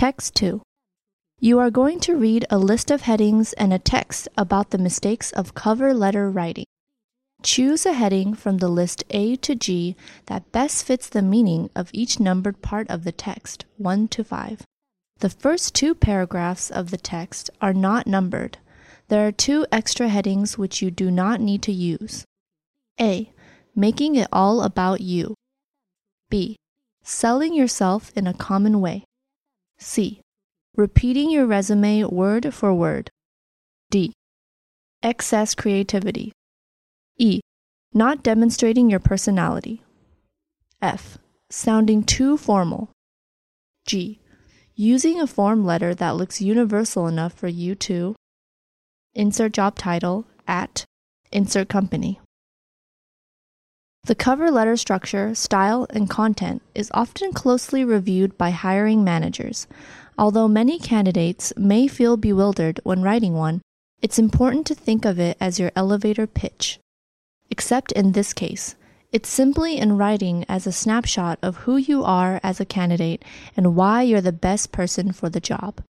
Text 2. You are going to read a list of headings and a text about the mistakes of cover letter writing. Choose a heading from the list A to G that best fits the meaning of each numbered part of the text, 1 to 5. The first two paragraphs of the text are not numbered. There are two extra headings which you do not need to use. A. Making it all about you. B. Selling yourself in a common way. C. Repeating your resume word for word. D. Excess creativity. E. Not demonstrating your personality. F. Sounding too formal. G. Using a form letter that looks universal enough for you to insert job title at insert company. The cover letter structure, style, and content is often closely reviewed by hiring managers. Although many candidates may feel bewildered when writing one, it's important to think of it as your elevator pitch except in this case. It's simply in writing as a snapshot of who you are as a candidate and why you're the best person for the job.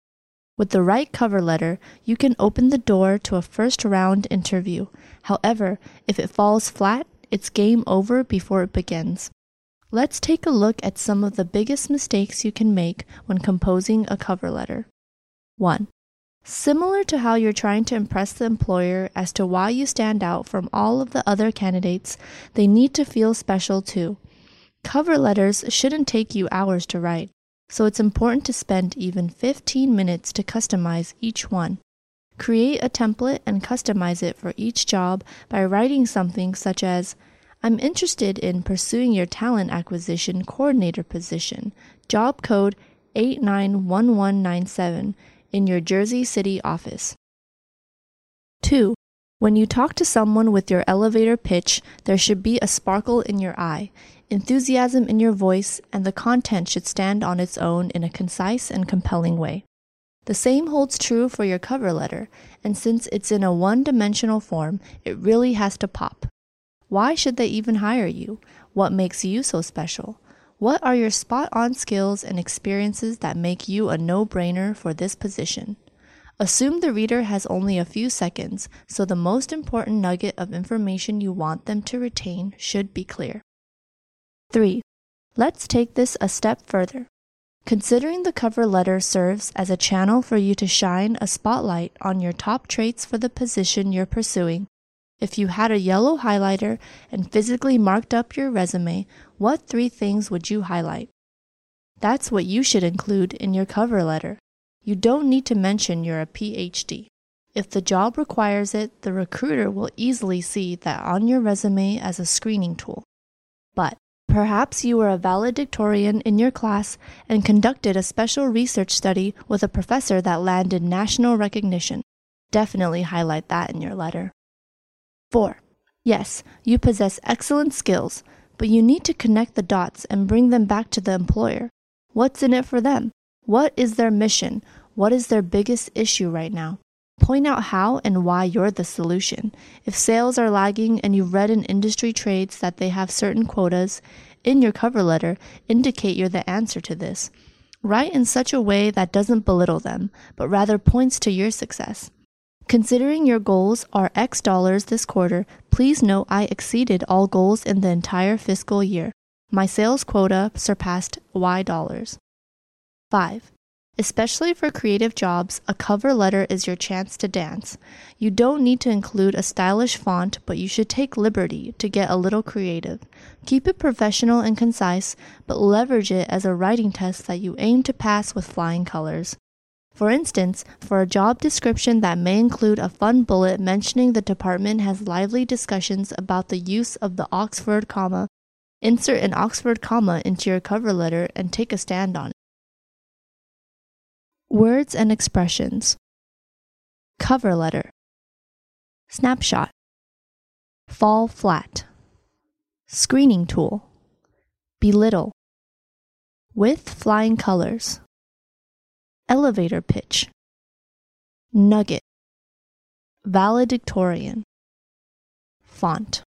With the right cover letter, you can open the door to a first round interview. However, if it falls flat, it's game over before it begins. Let's take a look at some of the biggest mistakes you can make when composing a cover letter. 1. Similar to how you're trying to impress the employer as to why you stand out from all of the other candidates, they need to feel special too. Cover letters shouldn't take you hours to write, so it's important to spend even 15 minutes to customize each one. Create a template and customize it for each job by writing something such as I'm interested in pursuing your talent acquisition coordinator position, job code 891197 in your Jersey City office. 2. When you talk to someone with your elevator pitch, there should be a sparkle in your eye, enthusiasm in your voice, and the content should stand on its own in a concise and compelling way. The same holds true for your cover letter, and since it's in a one dimensional form, it really has to pop. Why should they even hire you? What makes you so special? What are your spot on skills and experiences that make you a no brainer for this position? Assume the reader has only a few seconds, so the most important nugget of information you want them to retain should be clear. 3. Let's take this a step further. Considering the cover letter serves as a channel for you to shine a spotlight on your top traits for the position you're pursuing, if you had a yellow highlighter and physically marked up your resume, what three things would you highlight? That's what you should include in your cover letter. You don't need to mention you're a PhD. If the job requires it, the recruiter will easily see that on your resume as a screening tool. But perhaps you were a valedictorian in your class and conducted a special research study with a professor that landed national recognition. Definitely highlight that in your letter. 4. Yes, you possess excellent skills, but you need to connect the dots and bring them back to the employer. What's in it for them? What is their mission? What is their biggest issue right now? Point out how and why you're the solution. If sales are lagging and you've read in industry trades that they have certain quotas, in your cover letter, indicate you're the answer to this. Write in such a way that doesn't belittle them, but rather points to your success. Considering your goals are X dollars this quarter, please note I exceeded all goals in the entire fiscal year. My sales quota surpassed Y dollars. 5. Especially for creative jobs, a cover letter is your chance to dance. You don't need to include a stylish font, but you should take liberty to get a little creative. Keep it professional and concise, but leverage it as a writing test that you aim to pass with flying colors. For instance, for a job description that may include a fun bullet mentioning the department has lively discussions about the use of the Oxford comma, insert an Oxford comma into your cover letter and take a stand on it. Words and expressions. Cover letter. Snapshot. Fall flat. Screening tool. Belittle. With flying colors. Elevator pitch, nugget, valedictorian, font.